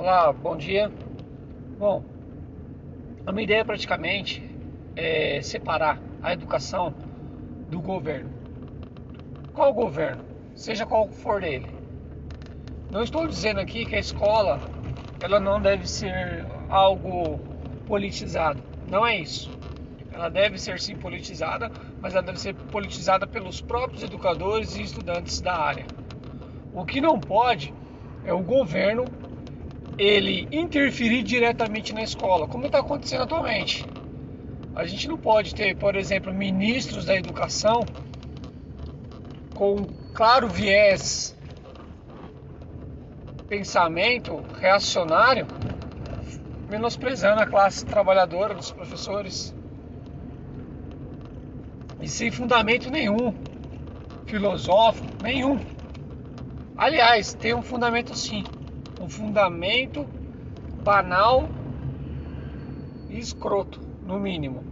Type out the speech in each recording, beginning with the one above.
Olá, bom dia. Bom, a minha ideia praticamente é separar a educação do governo. Qual governo? Seja qual for ele. Não estou dizendo aqui que a escola ela não deve ser algo politizado. Não é isso. Ela deve ser sim politizada, mas ela deve ser politizada pelos próprios educadores e estudantes da área. O que não pode é o governo ele interferir diretamente na escola, como está acontecendo atualmente. A gente não pode ter, por exemplo, ministros da educação com claro viés pensamento reacionário, menosprezando a classe trabalhadora dos professores e sem fundamento nenhum filosófico nenhum. Aliás, tem um fundamento sim, um fundamento banal e escroto, no mínimo.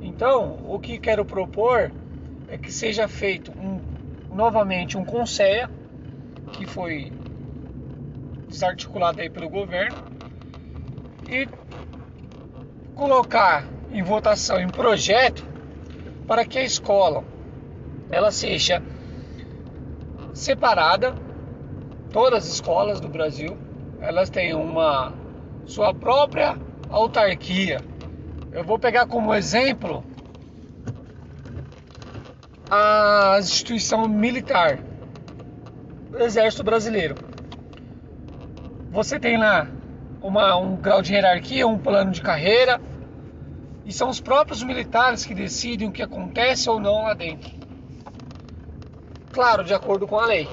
Então, o que quero propor é que seja feito um, novamente um conselho que foi desarticulado aí pelo governo e colocar em votação em projeto para que a escola ela seja separada. Todas as escolas do Brasil, elas têm uma sua própria autarquia. Eu vou pegar como exemplo a instituição militar, o Exército Brasileiro. Você tem lá uma, um grau de hierarquia, um plano de carreira, e são os próprios militares que decidem o que acontece ou não lá dentro. Claro, de acordo com a lei.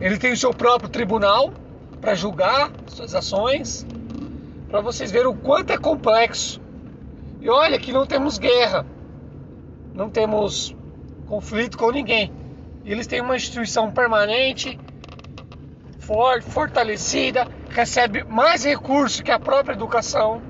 Ele tem o seu próprio tribunal para julgar suas ações, para vocês verem o quanto é complexo. E olha que não temos guerra, não temos conflito com ninguém. Eles têm uma instituição permanente, forte, fortalecida, recebe mais recursos que a própria educação.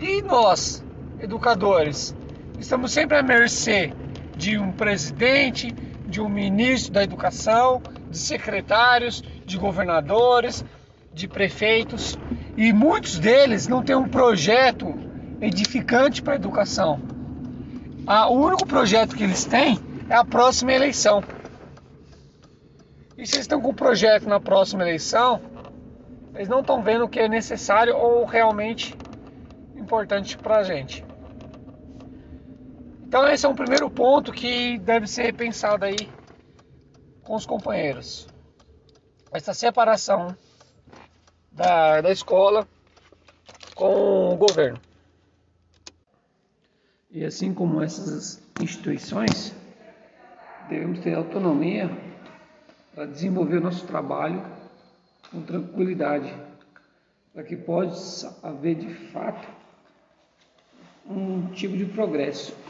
E nós, educadores, Estamos sempre à mercê de um presidente, de um ministro da educação, de secretários, de governadores, de prefeitos, e muitos deles não têm um projeto edificante para a educação. O único projeto que eles têm é a próxima eleição. E se eles estão com o projeto na próxima eleição, eles não estão vendo o que é necessário ou realmente importante para a gente. Então esse é um primeiro ponto que deve ser pensado aí com os companheiros. Essa separação da, da escola com o governo. E assim como essas instituições, devemos ter autonomia para desenvolver o nosso trabalho com tranquilidade, para que possa haver de fato um tipo de progresso.